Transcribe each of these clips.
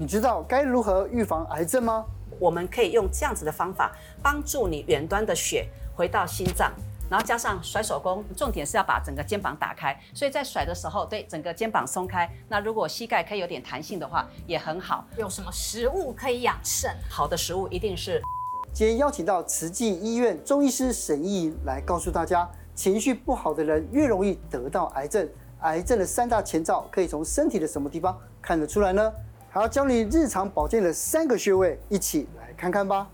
你知道该如何预防癌症吗？我们可以用这样子的方法，帮助你远端的血回到心脏，然后加上甩手功，重点是要把整个肩膀打开。所以在甩的时候，对整个肩膀松开。那如果膝盖可以有点弹性的话，也很好。有什么食物可以养肾？好的食物一定是。今天邀请到慈济医院中医师沈毅来告诉大家，情绪不好的人越容易得到癌症。癌症的三大前兆可以从身体的什么地方看得出来呢？还要教你日常保健的三个穴位，一起来看看吧。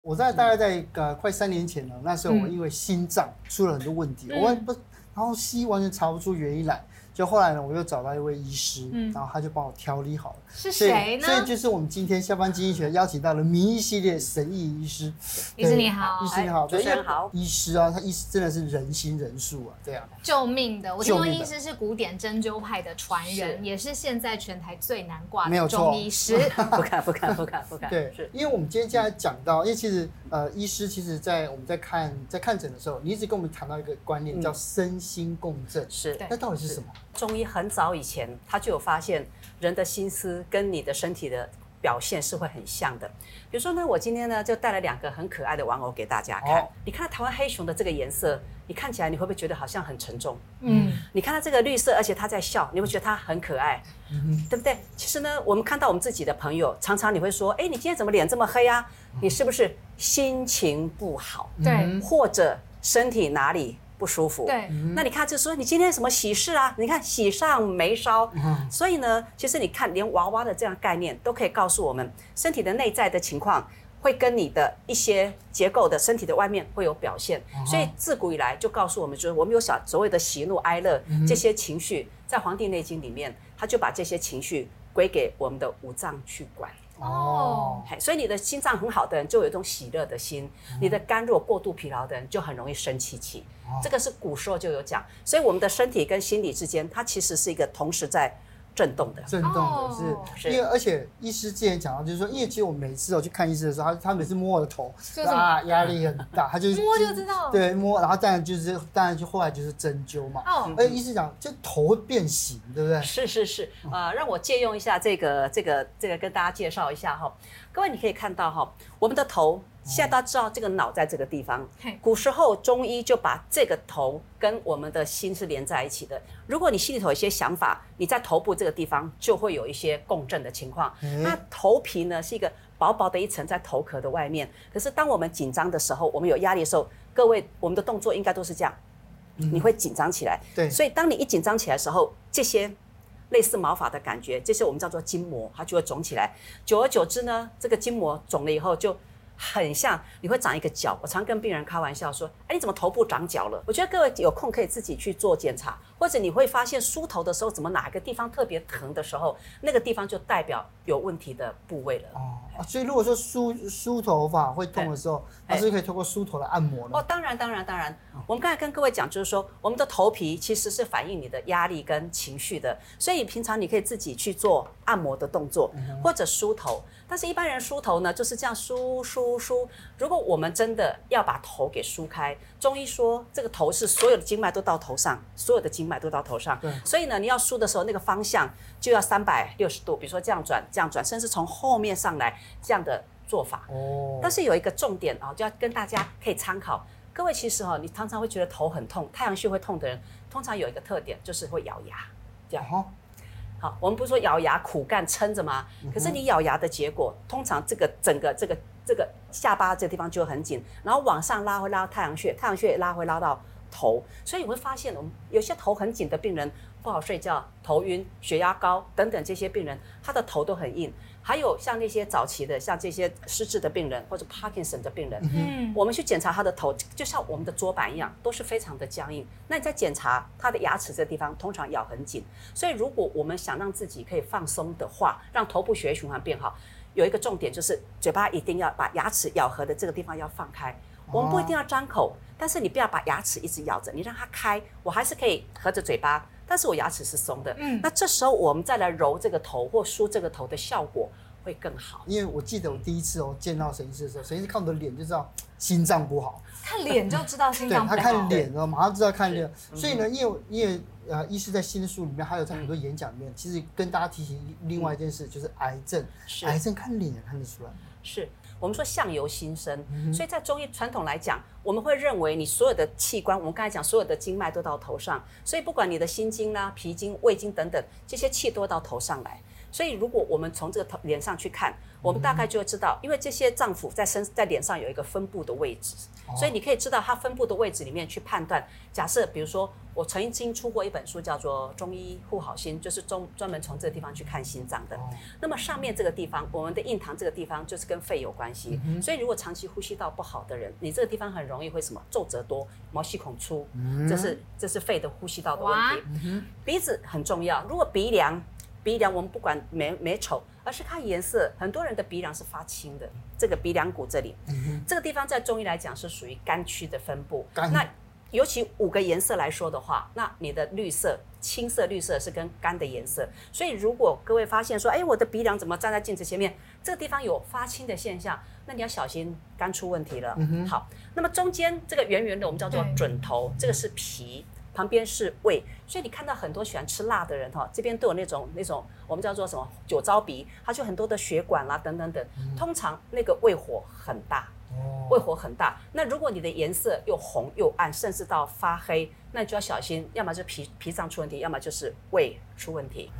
我在大概在呃快三年前了，那时候我因为心脏出了很多问题，我不，然后西医完全查不出原因来。就后来呢，我又找到一位医师，嗯、然后他就帮我调理好了。是谁呢？所以，所以就是我们今天下班经济学邀请到了名医系列神医医师。医师你好，医师你好，主持人好。医师啊，他医师真的是人心人术啊，对啊。救命的！我听说医师是古典针灸派的传人，是也是现在全台最难挂的中医师。不敢，不敢，不敢，不敢。对，是因为我们今天既然讲到，因为其实呃，医师其实在我们在看在看诊的时候，你一直跟我们谈到一个观念，叫身心共振。是，那到底是什么？中医很早以前他就有发现，人的心思跟你的身体的表现是会很像的。比如说呢，我今天呢就带了两个很可爱的玩偶给大家看。哦、你看到台湾黑熊的这个颜色，你看起来你会不会觉得好像很沉重？嗯。你看到这个绿色，而且它在笑，你会觉得它很可爱，嗯，对不对？其实呢，我们看到我们自己的朋友，常常你会说，哎，你今天怎么脸这么黑啊？你是不是心情不好？对，或者身体哪里？不舒服，对，那你看，就说你今天什么喜事啊？你看喜上眉梢，嗯、所以呢，其实你看，连娃娃的这样概念都可以告诉我们，身体的内在的情况会跟你的一些结构的身体的外面会有表现。嗯、所以自古以来就告诉我们，就是我们有小所谓的喜怒哀乐、嗯、这些情绪，在《黄帝内经》里面，他就把这些情绪归给我们的五脏去管。哦，所以你的心脏很好的人就有一种喜乐的心，嗯、你的肝如果过度疲劳的人就很容易生气气。哦、这个是古时候就有讲，所以我们的身体跟心理之间，它其实是一个同时在。震动的，震动的是，因为而且医师之前讲到，就是说，因为其实我每次我去看医生的时候，他他每次摸我的头，啊，压力很大，他就摸就知道，对，摸，然后当然就是，当然就后来就是针灸嘛。哦，而且医师讲，就头会变形，对不对？是是是，啊，让我借用一下这个这个这个跟大家介绍一下哈，各位你可以看到哈，我们的头。现在大家知道这个脑在这个地方。古时候中医就把这个头跟我们的心是连在一起的。如果你心里头有一些想法，你在头部这个地方就会有一些共振的情况。那头皮呢是一个薄薄的一层在头壳的外面。可是当我们紧张的时候，我们有压力的时候，各位我们的动作应该都是这样，你会紧张起来。对。所以当你一紧张起来的时候，这些类似毛发的感觉，这些我们叫做筋膜，它就会肿起来。久而久之呢，这个筋膜肿了以后就。很像你会长一个角，我常跟病人开玩笑说：“哎，你怎么头部长角了？”我觉得各位有空可以自己去做检查，或者你会发现梳头的时候，怎么哪一个地方特别疼的时候，那个地方就代表有问题的部位了。哦，所以如果说梳梳头发会痛的时候，还是可以通过梳头来按摩的？哦，当然，当然，当然。我们刚才跟各位讲，就是说我们的头皮其实是反映你的压力跟情绪的，所以平常你可以自己去做按摩的动作，或者梳头。但是，一般人梳头呢，就是这样梳梳梳。如果我们真的要把头给梳开，中医说这个头是所有的经脉都到头上，所有的经脉都到头上。对。所以呢，你要梳的时候，那个方向就要三百六十度，比如说这样转，这样转，甚至从后面上来这样的做法。哦。但是有一个重点啊，就要跟大家可以参考。各位其实哈，你常常会觉得头很痛，太阳穴会痛的人，通常有一个特点就是会咬牙，这样。好，我们不是说咬牙苦干撑着吗？可是你咬牙的结果，通常这个整个这个这个下巴这个地方就很紧，然后往上拉会拉到太阳穴，太阳穴也拉会拉到头，所以你会发现，我们有些头很紧的病人不好睡觉、头晕、血压高等等这些病人，他的头都很硬。还有像那些早期的，像这些失智的病人或者 Parkinson 的病人，嗯，我们去检查他的头，就像我们的桌板一样，都是非常的僵硬。那你在检查他的牙齿这地方，通常咬很紧。所以如果我们想让自己可以放松的话，让头部血液循环变好，有一个重点就是嘴巴一定要把牙齿咬合的这个地方要放开。我们不一定要张口，但是你不要把牙齿一直咬着，你让它开，我还是可以合着嘴巴。但是我牙齿是松的，嗯，那这时候我们再来揉这个头或梳这个头的效果会更好。因为我记得我第一次哦见到沈医师的时候，沈医师看我的脸就知道心脏不好，看脸就知道心脏不好。对，他看脸哦，马上知道看脸。所以呢，因为因为呃，医师在新书里面，还有在很多演讲里面，其实跟大家提醒另外一件事，就是癌症，癌症看脸也看得出来。是。我们说相由心生，所以在中医传统来讲，我们会认为你所有的器官，我们刚才讲所有的经脉都到头上，所以不管你的心经啦、脾经、胃经等等，这些气都到头上来。所以如果我们从这个头脸上去看，我们大概就会知道，因为这些脏腑在身在脸上有一个分布的位置，所以你可以知道它分布的位置里面去判断。假设比如说。我曾经出过一本书，叫做《中医护好心》，就是中专门从这个地方去看心脏的。那么上面这个地方，我们的印堂这个地方就是跟肺有关系。所以如果长期呼吸道不好的人，你这个地方很容易会什么皱褶多、毛细孔粗，这是这是肺的呼吸道的问题。鼻子很重要，如果鼻梁鼻梁我们不管美美丑，而是看颜色，很多人的鼻梁是发青的。这个鼻梁骨这里，这个地方在中医来讲是属于肝区的分布。那尤其五个颜色来说的话，那你的绿色、青色、绿色是跟肝的颜色。所以如果各位发现说，哎，我的鼻梁怎么站在镜子前面，这个地方有发青的现象，那你要小心肝出问题了。嗯、好，那么中间这个圆圆的，我们叫做准头，这个是脾，旁边是胃。所以你看到很多喜欢吃辣的人哈，这边都有那种那种我们叫做什么酒糟鼻，它就很多的血管啦等等等，通常那个胃火很大。胃火很大，那如果你的颜色又红又暗，甚至到发黑，那你就要小心，要么就是脾脾脏出问题，要么就是胃出问题。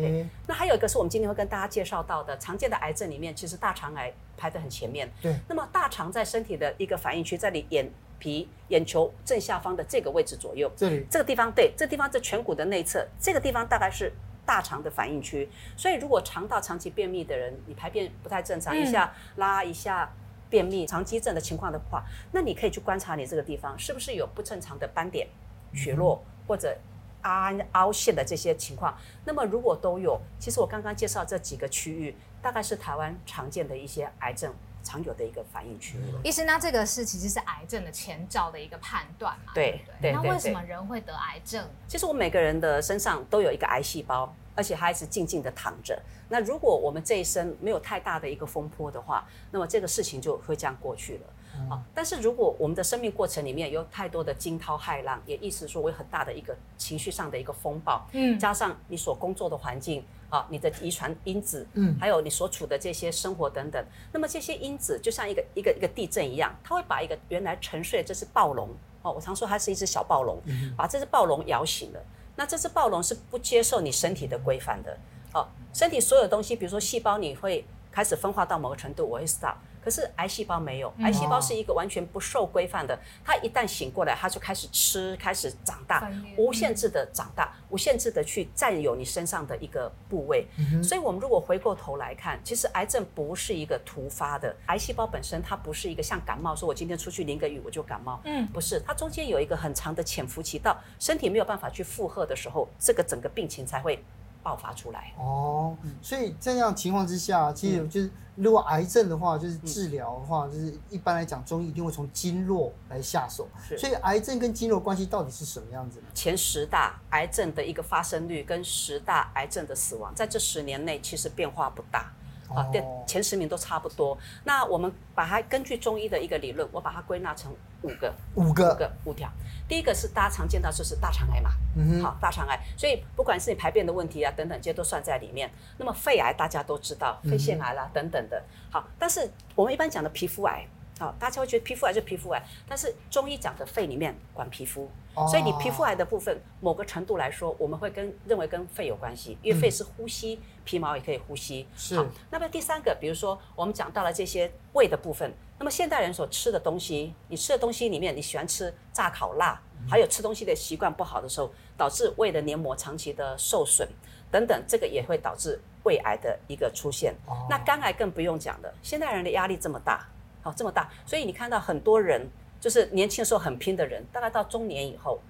对，那还有一个是我们今天会跟大家介绍到的常见的癌症里面，其实大肠癌排得很前面。对，那么大肠在身体的一个反应区，在你眼皮眼球正下方的这个位置左右，这里这个地方，对，这个地方在颧骨的内侧，这个地方大概是大肠的反应区。所以如果肠道长期便秘的人，你排便不太正常，一下拉一下。便秘、肠积症的情况的话，那你可以去观察你这个地方是不是有不正常的斑点、血落或者凹凹陷的这些情况。那么如果都有，其实我刚刚介绍这几个区域，大概是台湾常见的一些癌症常有的一个反应区域。医生，那这个是其实是癌症的前兆的一个判断嘛？对对。那为什么人会得癌症？其实我们每个人的身上都有一个癌细胞。而且还是静静的躺着。那如果我们这一生没有太大的一个风波的话，那么这个事情就会这样过去了。啊，但是如果我们的生命过程里面有太多的惊涛骇浪，也意思说我有很大的一个情绪上的一个风暴，嗯，加上你所工作的环境啊，你的遗传因子，嗯，还有你所处的这些生活等等，那么这些因子就像一个一个一个地震一样，它会把一个原来沉睡的这只暴龙，哦，我常说它是一只小暴龙，把这只暴龙摇醒了。那这只暴龙是不接受你身体的规范的，哦，身体所有东西，比如说细胞，你会开始分化到某个程度，我会 stop。可是癌细胞没有，癌细胞是一个完全不受规范的，它一旦醒过来，它就开始吃，开始长大，无限制的长大，无限制的去占有你身上的一个部位。所以，我们如果回过头来看，其实癌症不是一个突发的，癌细胞本身它不是一个像感冒，说我今天出去淋个雨我就感冒，嗯，不是，它中间有一个很长的潜伏期，到身体没有办法去负荷的时候，这个整个病情才会爆发出来哦，所以这样情况之下，其实就是如果癌症的话，就是治疗的话，就是一般来讲，中医一定会从经络来下手。所以癌症跟经络关系到底是什么样子呢？前十大癌症的一个发生率跟十大癌症的死亡，在这十年内其实变化不大。啊，对，前十名都差不多。那我们把它根据中医的一个理论，我把它归纳成五个，五个，五个，五条。第一个是大家常见到就是大肠癌嘛，嗯，好，大肠癌。所以不管是你排便的问题啊等等，这些都算在里面。那么肺癌大家都知道，肺腺癌啦等等的。好，但是我们一般讲的皮肤癌。好，大家会觉得皮肤癌就皮肤癌，但是中医讲的肺里面管皮肤，所以你皮肤癌的部分，某个程度来说，我们会跟认为跟肺有关系，因为肺是呼吸，皮毛也可以呼吸。是。好，那么第三个，比如说我们讲到了这些胃的部分，那么现代人所吃的东西，你吃的东西里面，你喜欢吃炸烤辣，还有吃东西的习惯不好的时候，导致胃的黏膜长期的受损等等，这个也会导致胃癌的一个出现。那肝癌更不用讲了，现代人的压力这么大。好，这么大，所以你看到很多人就是年轻的时候很拼的人，大概到中年以后，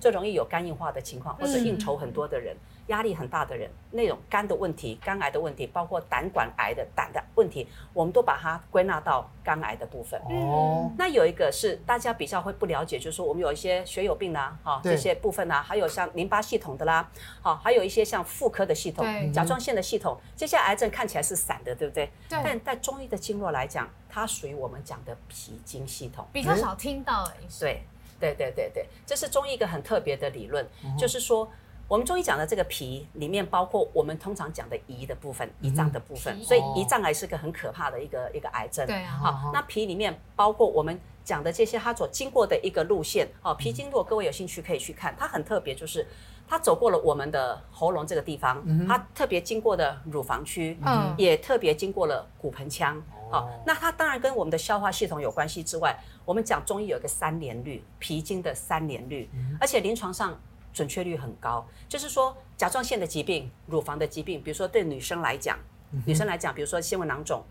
最容易有肝硬化的情况，或者应酬很多的人。压力很大的人，那种肝的问题、肝癌的问题，包括胆管癌的胆的问题，我们都把它归纳到肝癌的部分。哦，那有一个是大家比较会不了解，就是说我们有一些血友病啊，哈，这些部分啊，还有像淋巴系统的啦，好，还有一些像妇科的系统、甲状腺的系统，这些癌症看起来是散的，对不对？对。但在中医的经络来讲，它属于我们讲的脾经系统，比较少听到。对，对，对，对，对，这是中医一个很特别的理论，就是说。我们中医讲的这个脾里面包括我们通常讲的胰的部分，胰脏的部分，嗯、所以胰脏癌是个很可怕的一个一个癌症。对啊。好，那脾里面包括我们讲的这些，它所经过的一个路线。哦，脾经络，各位有兴趣可以去看，它很特别，就是它走过了我们的喉咙这个地方，它特别经过的乳房区，嗯，也特别经过了骨盆腔。哦，那它当然跟我们的消化系统有关系之外，我们讲中医有一个三联律，脾经的三联律，而且临床上。准确率很高，就是说甲状腺的疾病、乳房的疾病，比如说对女生来讲，嗯、女生来讲，比如说纤维囊肿、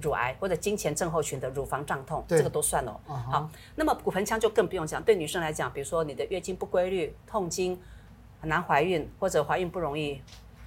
乳癌或者经前症候群的乳房胀痛，这个都算哦。Uh huh. 好，那么骨盆腔就更不用讲，对女生来讲，比如说你的月经不规律、痛经、很难怀孕或者怀孕不容易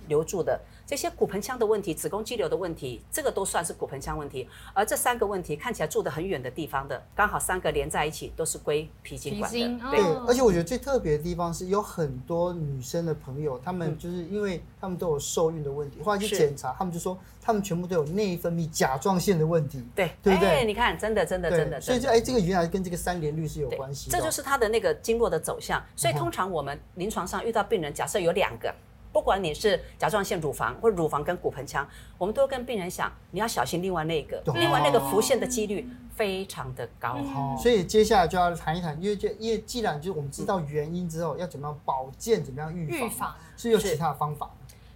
留住的。这些骨盆腔的问题、子宫肌瘤的问题，这个都算是骨盆腔问题。而这三个问题看起来住得很远的地方的，刚好三个连在一起，都是归脾经管的。经对，而且我觉得最特别的地方是，有很多女生的朋友，她们就是因为她们都有受孕的问题，后来去检查，她们就说她们全部都有内分泌甲状腺的问题。对，对不对？哎，你看，真的，真的，真的。所以就哎，这个原来跟这个三联律是有关系的。这就是它的那个经络的走向。所以通常我们临床上遇到病人，假设有两个。不管你是甲状腺、乳房或乳房跟骨盆腔，我们都跟病人讲，你要小心另外那个，哦、另外那个浮现的几率非常的高。哦、所以接下来就要谈一谈，因为就因为既然就是我们知道原因之后，要怎么样保健，怎么样预防，预防是有其他的方法。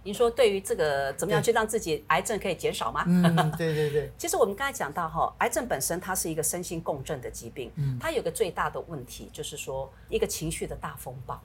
您说对于这个怎么样去让自己癌症可以减少吗？嗯，对对对。其实我们刚才讲到哈，癌症本身它是一个身心共振的疾病，嗯、它有个最大的问题就是说一个情绪的大风暴。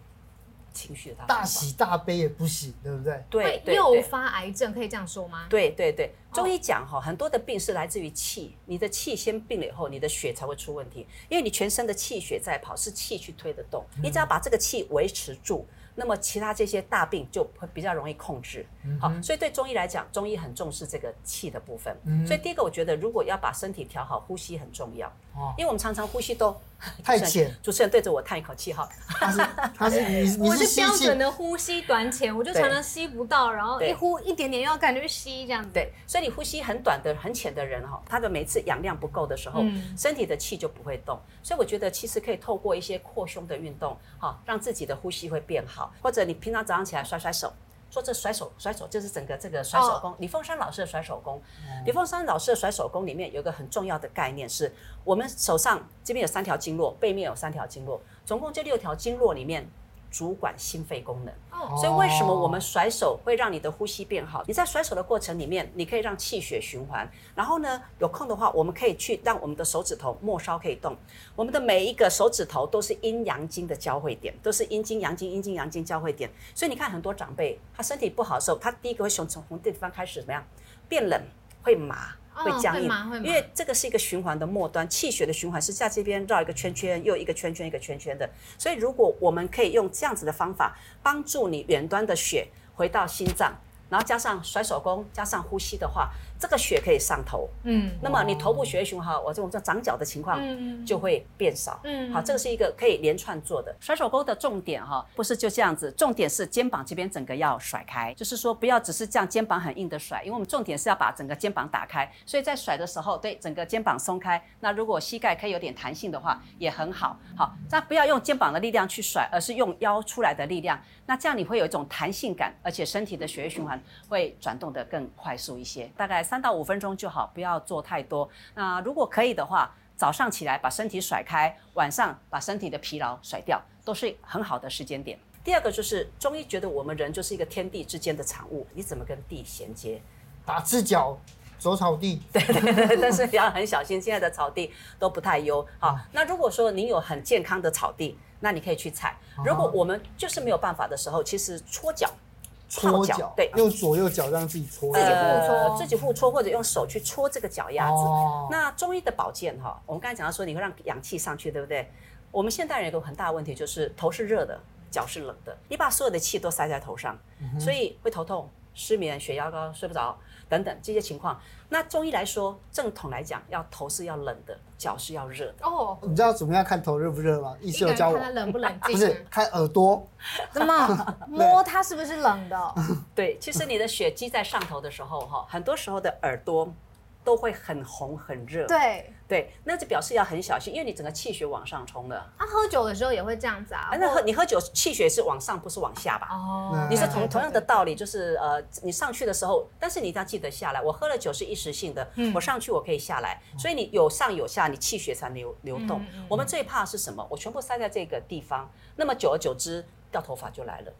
情绪的大喜大悲也不行，对不对？对，会诱发癌症，可以这样说吗？对对对，中医讲哈，很多的病是来自于气，你的气先病了以后，你的血才会出问题，因为你全身的气血在跑，是气去推得动，你只要把这个气维持住。那么其他这些大病就会比较容易控制，好，所以对。中医来讲，中医很重视这个气的部分。所以第一个，我觉得如果要把身体调好，呼吸很重要。哦，因为我们常常呼吸都 太浅。主持人对着我叹一口气哈。他是他是你 你我是标准的呼吸短浅，我就常常吸不到，然后一呼一点点，要感觉吸这样子。对，所以你呼吸很短的、很浅的人哈，他的每次氧量不够的时候，身体的气就不会动。所以我觉得其实可以透过一些扩胸的运动，哈，让自己的呼吸会变好。或者你平常早上起来甩甩手，说这甩手甩手就是整个这个甩手功。李凤山老师的甩手功，李凤山老师的甩手功里面有一个很重要的概念是，我们手上这边有三条经络，背面有三条经络，总共这六条经络里面。主管心肺功能，所以为什么我们甩手会让你的呼吸变好？你在甩手的过程里面，你可以让气血循环。然后呢，有空的话，我们可以去让我们的手指头末梢可以动。我们的每一个手指头都是阴阳经的交汇点，都是阴经、阳经、阴经、阳经交汇点。所以你看，很多长辈他身体不好的时候，他第一个会从从这地方开始怎么样？变冷，会麻。会僵硬，哦、因为这个是一个循环的末端，气血的循环是在这边绕一个圈圈，又一个圈圈一个圈圈的。所以如果我们可以用这样子的方法，帮助你远端的血回到心脏，然后加上甩手功，加上呼吸的话。这个血可以上头，嗯，那么你头部血液循环，我这种叫长脚的情况就会变少，嗯，好，这个是一个可以连串做的。甩手功的重点哈，不是就这样子，重点是肩膀这边整个要甩开，就是说不要只是这样肩膀很硬的甩，因为我们重点是要把整个肩膀打开，所以在甩的时候，对整个肩膀松开，那如果膝盖可以有点弹性的话也很好，好，那不要用肩膀的力量去甩，而是用腰出来的力量，那这样你会有一种弹性感，而且身体的血液循环会转动得更快速一些，大概。三到五分钟就好，不要做太多。那如果可以的话，早上起来把身体甩开，晚上把身体的疲劳甩掉，都是很好的时间点。第二个就是中医觉得我们人就是一个天地之间的产物，你怎么跟地衔接？打赤脚走草地，对对对，但是你要很小心，现在的草地都不太优。好，那如果说您有很健康的草地，那你可以去踩。如果我们就是没有办法的时候，其实搓脚。搓脚，对，用左右脚让自己搓，自己互搓，自己互搓，或者用手去搓这个脚丫子。哦、那中医的保健哈，我们刚才讲到说，你会让阳气上去，对不对？我们现代人有个很大的问题，就是头是热的，脚是冷的，你把所有的气都塞在头上，嗯、所以会头痛、失眠、血压高、睡不着等等这些情况。那中医来说，正统来讲，要头是要冷的，脚是要热的。哦，你知道怎么样看头热不热吗？医师有教我，看冷不冷静？不是看耳朵，怎么 摸它是不是冷的？对，其实你的血积在上头的时候，哈，很多时候的耳朵。都会很红很热，对对，那就表示要很小心，因为你整个气血往上冲了。他、啊、喝酒的时候也会这样子啊？那喝你喝酒气血是往上，不是往下吧？哦，你是同同样的道理，就是呃，你上去的时候，但是你一定要记得下来。我喝了酒是一时性的，嗯、我上去我可以下来，所以你有上有下，你气血才流流动。嗯嗯、我们最怕是什么？我全部塞在这个地方，那么久而久之掉头发就来了，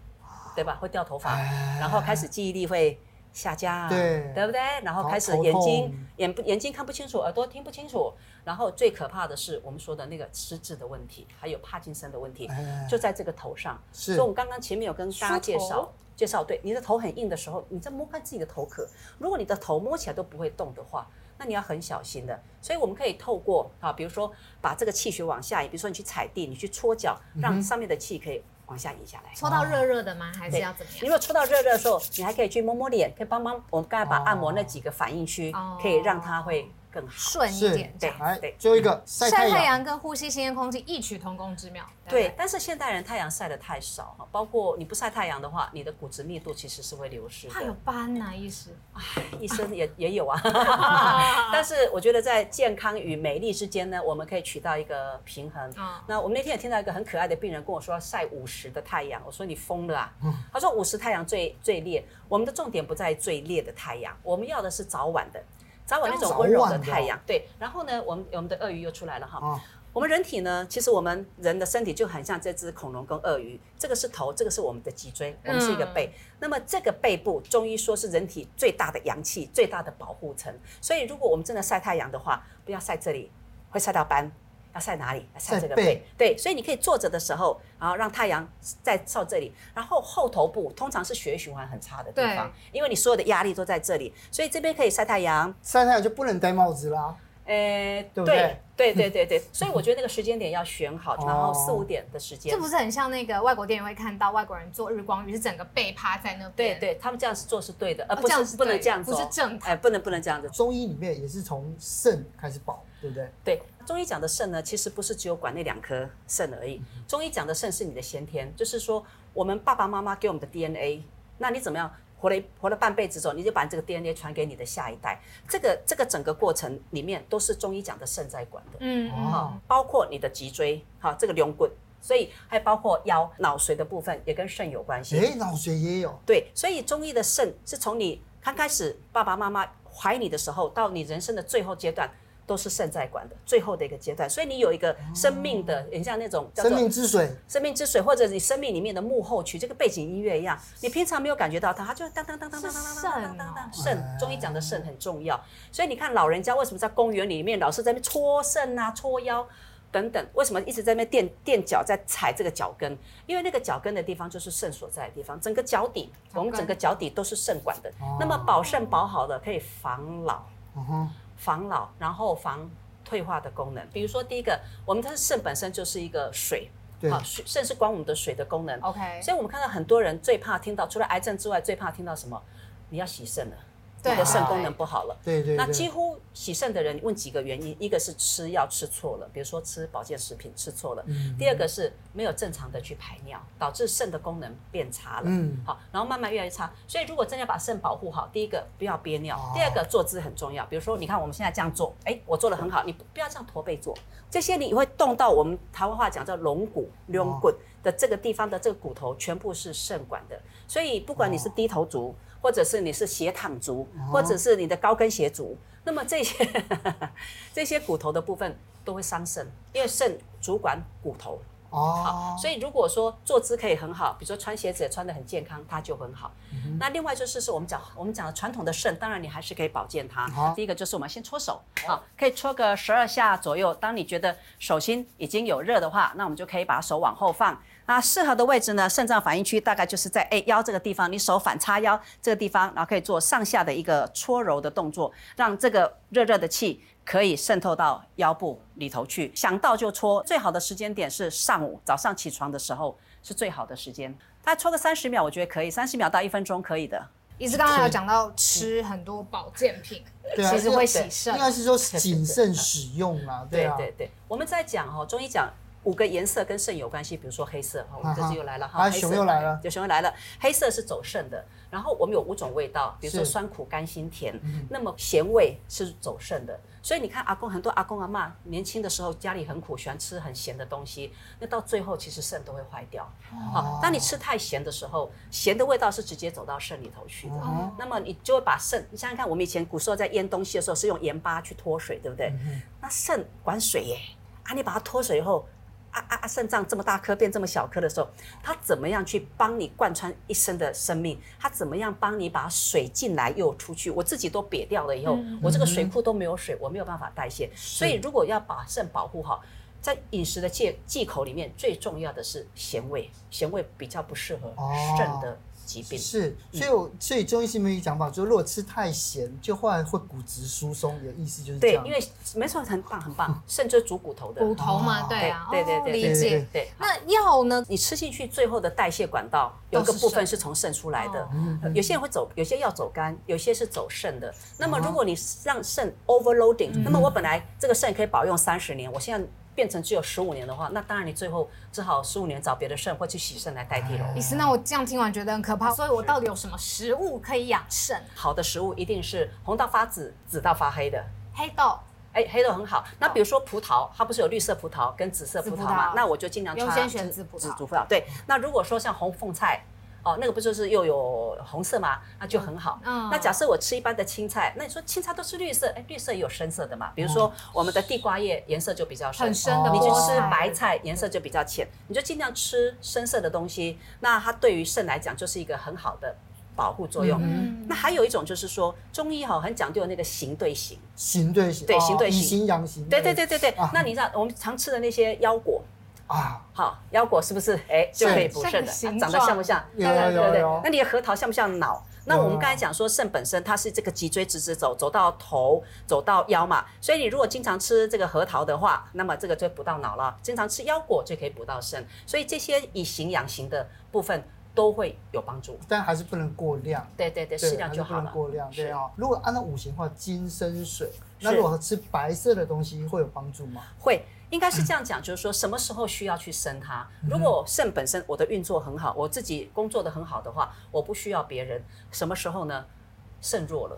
对吧？会掉头发，然后开始记忆力会。下降，对，对不对？然后开始眼睛眼不眼睛看不清楚，耳朵听不清楚，然后最可怕的是我们说的那个失智的问题，还有帕金森的问题，就在这个头上。是，所以我们刚刚前面有跟大家介绍介绍，对，你的头很硬的时候，你在摸看自己的头壳，如果你的头摸起来都不会动的话，那你要很小心的。所以我们可以透过啊，比如说把这个气血往下移，比如说你去踩地，你去搓脚，让上面的气可以。往下移下来，搓到热热的吗？还是要怎么样？你如果搓到热热的时候，你还可以去摸摸脸，可以帮帮我们刚才把按摩那几个反应区，可以让它会。更顺一点，对对。最后一个晒太阳跟呼吸新鲜空气异曲同工之妙。对，但是现代人太阳晒得太少哈，包括你不晒太阳的话，你的骨质密度其实是会流失的。他有斑呐，医师，医生也也有啊。但是我觉得在健康与美丽之间呢，我们可以取到一个平衡。那我们那天也听到一个很可爱的病人跟我说要晒五十的太阳，我说你疯了啊！他说五十太阳最最烈，我们的重点不在最烈的太阳，我们要的是早晚的。早晚那种温柔的太阳，对。然后呢，我们我们的鳄鱼又出来了哈。哦、我们人体呢，其实我们人的身体就很像这只恐龙跟鳄鱼，这个是头，这个是我们的脊椎，我们是一个背。嗯、那么这个背部，中医说是人体最大的阳气、最大的保护层。所以如果我们真的晒太阳的话，不要晒这里，会晒到斑。要晒哪里？要晒这个背。背对，所以你可以坐着的时候，然后让太阳在照这里，然后后头部通常是血液循环很差的地方，对因为你所有的压力都在这里，所以这边可以晒太阳。晒太阳就不能戴帽子啦。诶，对对？对对对对，所以我觉得那个时间点要选好，然后四五点的时间。这不是很像那个外国电影会看到外国人做日光浴，是整个背趴在那边。对对，他们这样子做是对的，而不是不能这样子，不是正。哎，不能不能这样子。中医里面也是从肾开始保，对不对？对，中医讲的肾呢，其实不是只有管那两颗肾而已。中医讲的肾是你的先天，就是说我们爸爸妈妈给我们的 DNA，那你怎么样？活了活了半辈子之后，你就把这个 DNA 传给你的下一代。这个这个整个过程里面都是中医讲的肾在管的，嗯，好，包括你的脊椎，好，这个龙骨，所以还包括腰脑髓的部分也跟肾有关系。诶，脑髓也有。对，所以中医的肾是从你刚开始爸爸妈妈怀你的时候，到你人生的最后阶段。都是肾在管的最后的一个阶段，所以你有一个生命的，很像那种叫做生命之水，生命之水，或者你生命里面的幕后曲，这个背景音乐一样，你平常没有感觉到它，它就当当当当当当当当当当。肾，中医讲的肾很重要，所以你看老人家为什么在公园里面老是在那搓肾啊、搓腰等等，为什么一直在那边垫垫脚在踩这个脚跟？因为那个脚跟的地方就是肾所在的地方，整个脚底，我们整个脚底都是肾管的。那么保肾保好了可以防老。防老，然后防退化的功能。比如说，第一个，我们的肾本身就是一个水，对好，肾是管我们的水的功能。OK，所以我们看到很多人最怕听到，除了癌症之外，最怕听到什么？你要洗肾了。你的肾功能不好了，对对，那几乎洗肾的人问几个原因，一个是吃药吃错了，比如说吃保健食品吃错了，第二个是没有正常的去排尿，导致肾的功能变差了，嗯，好，然后慢慢越来越差，所以如果真的要把肾保护好，第一个不要憋尿，第二个坐姿很重要，比如说你看我们现在这样做，哎，我做的很好，你不要这样驼背坐，这些你会动到我们台湾话讲叫龙骨、龙骨的这个地方的这个骨头，全部是肾管的，所以不管你是低头族。或者是你是斜躺族，或者是你的高跟鞋族，那么这些 这些骨头的部分都会伤肾，因为肾主管骨头。哦，好，所以如果说坐姿可以很好，比如说穿鞋子也穿得很健康，它就很好。嗯、那另外就是是我们讲我们讲的传统的肾，当然你还是可以保健它。好第一个就是我们先搓手，好，可以搓个十二下左右。当你觉得手心已经有热的话，那我们就可以把手往后放。那适合的位置呢，肾脏反应区大概就是在哎腰这个地方，你手反叉腰这个地方，然后可以做上下的一个搓揉的动作，让这个热热的气可以渗透到腰部里头去。想到就搓，最好的时间点是上午早上起床的时候是最好的时间。大概搓个三十秒，我觉得可以，三十秒到一分钟可以的。医师刚刚有讲到吃很多保健品，对其实会洗肾，应该是说谨慎使用啊。对啊，对对对，我们在讲哦，中医讲。五个颜色跟肾有关系，比如说黑色，我们这次又来了哈，熊又来了，有熊又来了。黑色是走肾的，然后我们有五种味道，比如说酸苦甘辛甜，那么咸味是走肾的。所以你看阿公很多阿公阿嬷年轻的时候家里很苦，喜欢吃很咸的东西，那到最后其实肾都会坏掉。好，当你吃太咸的时候，咸的味道是直接走到肾里头去的，那么你就会把肾，你想想看，我们以前古时候在腌东西的时候是用盐巴去脱水，对不对？那肾管水耶，啊，你把它脱水以后。啊啊啊！肾脏这么大颗变这么小颗的时候，它怎么样去帮你贯穿一生的生命？它怎么样帮你把水进来又出去？我自己都瘪掉了以后，嗯、我这个水库都没有水，我没有办法代谢。所以如果要把肾保护好，在饮食的忌忌口里面，最重要的是咸味，咸味比较不适合肾的。哦疾病是，所以我所以中医是没有讲法，就是如果吃太咸，就后来会骨质疏松，的意思就是这样。对，因为没错，很棒很棒，肾就是主骨头的。骨头嘛，对啊，对对对，理解。对，那药呢？你吃进去最后的代谢管道有一个部分是从肾出来的，有些人会走，有些药走肝，有些是走肾的。那么如果你让肾 overloading，那么我本来这个肾可以保用三十年，我现在。变成只有十五年的话，那当然你最后只好十五年找别的肾或去洗肾来代替了。医师，那我这样听完觉得很可怕，所以我到底有什么食物可以养肾？好的食物一定是红到发紫、紫到发黑的黑豆。哎，黑豆很好。那比如说葡萄，它不是有绿色葡萄跟紫色葡萄吗？那我就尽量优先选紫葡萄。紫葡萄对。那如果说像红凤菜。哦，那个不就是又有红色吗？那就很好。嗯，那假设我吃一般的青菜，那你说青菜都是绿色，哎，绿色也有深色的嘛。比如说我们的地瓜叶颜色就比较深，很深的。你去吃白菜颜色就比较浅，你就尽量吃深色的东西。那它对于肾来讲就是一个很好的保护作用。嗯，那还有一种就是说中医哈很讲究那个形对形，形对形，对形对形，以形养形。对对对对对。那你知道我们常吃的那些腰果。啊，好，腰果是不是哎就可以补肾的？长得像不像？有有有有。那你的核桃像不像脑？那我们刚才讲说肾本身它是这个脊椎直直走，走到头，走到腰嘛。所以你如果经常吃这个核桃的话，那么这个就补到脑了。经常吃腰果就可以补到肾。所以这些以形养形的部分都会有帮助，但还是不能过量。对对对，适量就好了。不能过量，对啊。如果按照五行的话，金生水，那如果吃白色的东西会有帮助吗？会。应该是这样讲，就是说什么时候需要去生它。如果肾本身我的运作很好，我自己工作的很好的话，我不需要别人。什么时候呢？肾弱了。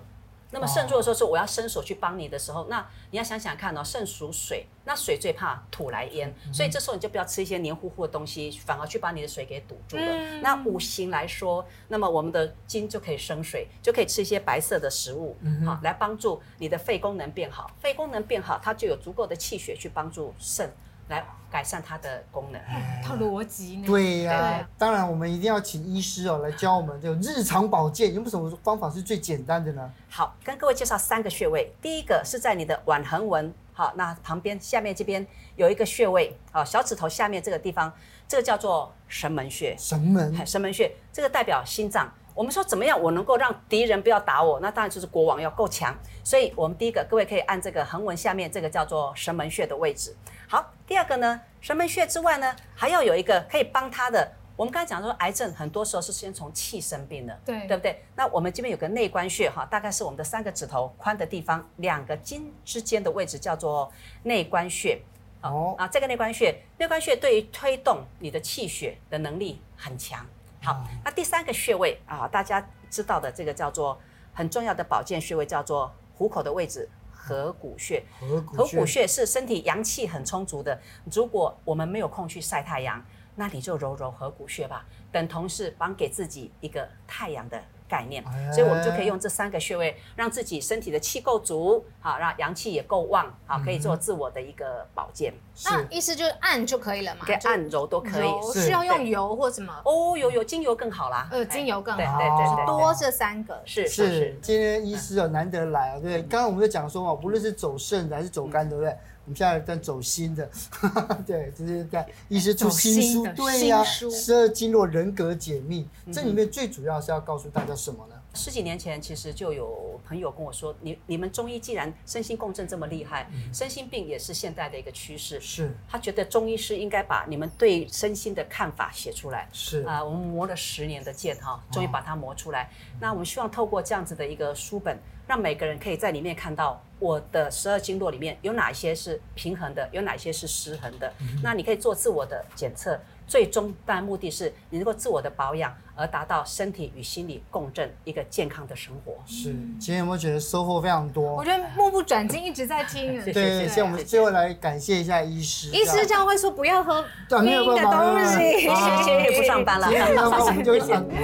那么肾弱的时候是我要伸手去帮你的时候，那你要想想看哦，肾属水，那水最怕土来淹，所以这时候你就不要吃一些黏糊糊的东西，反而去把你的水给堵住了。那五行来说，那么我们的金就可以生水，就可以吃一些白色的食物，好来帮助你的肺功能变好。肺功能变好，它就有足够的气血去帮助肾。来改善它的功能，它逻辑呢？对呀、啊，当然我们一定要请医师哦来教我们这个日常保健，有没有什么方法是最简单的呢？好，跟各位介绍三个穴位。第一个是在你的腕横纹，好，那旁边下面这边有一个穴位，好，小指头下面这个地方，这个叫做神门穴。神门，神门穴，这个代表心脏。我们说怎么样，我能够让敌人不要打我？那当然就是国王要够强。所以，我们第一个，各位可以按这个横纹下面这个叫做神门穴的位置。好，第二个呢，神门穴之外呢，还要有一个可以帮他的。我们刚才讲说，癌症很多时候是先从气生病的，对，对不对？那我们这边有个内关穴哈，大概是我们的三个指头宽的地方，两个筋之间的位置叫做内关穴。哦，啊，这个内关穴，内关穴对于推动你的气血的能力很强。好，那第三个穴位啊，大家知道的这个叫做很重要的保健穴位，叫做虎口的位置，合谷穴。合谷穴是身体阳气很充足的，如果我们没有空去晒太阳，那你就揉揉合谷穴吧，等同是帮给自己一个太阳的。概念，所以我们就可以用这三个穴位，让自己身体的气够足，好，让阳气也够旺，好，可以做自我的一个保健。那意思就是按就可以了嘛？可以按揉都可以，需要用油或什么？哦，有有精油更好啦。呃，精油更好。对对对，多这三个是是。今天医师啊难得来啊，对，刚刚我们就讲说嘛，无论是走肾的还是走肝，对不对？我们现在在走新的，对，就是在医师出新书，对呀，十二经络人格解密，这里面最主要是要告诉大家什么呢？十几年前，其实就有朋友跟我说：“你你们中医既然身心共振这么厉害，嗯、身心病也是现代的一个趋势。是，他觉得中医师应该把你们对身心的看法写出来。是啊、呃，我们磨了十年的剑哈，终于把它磨出来。哦、那我们希望透过这样子的一个书本，让每个人可以在里面看到我的十二经络里面有哪些是平衡的，有哪些是失衡的。嗯、那你可以做自我的检测。”最终，当然目的是你能够自我的保养，而达到身体与心理共振，一个健康的生活。是，今天有没有觉得收获非常多？我觉得目不转睛，一直在听。对，谢谢。我们最后来感谢一下医师。医师这样会说不要喝冰的东西。谢谢，不上班了。今天我们就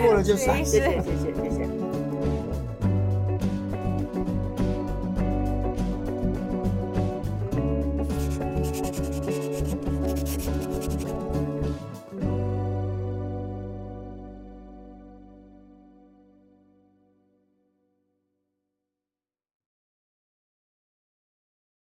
过了就算。谢谢，谢谢。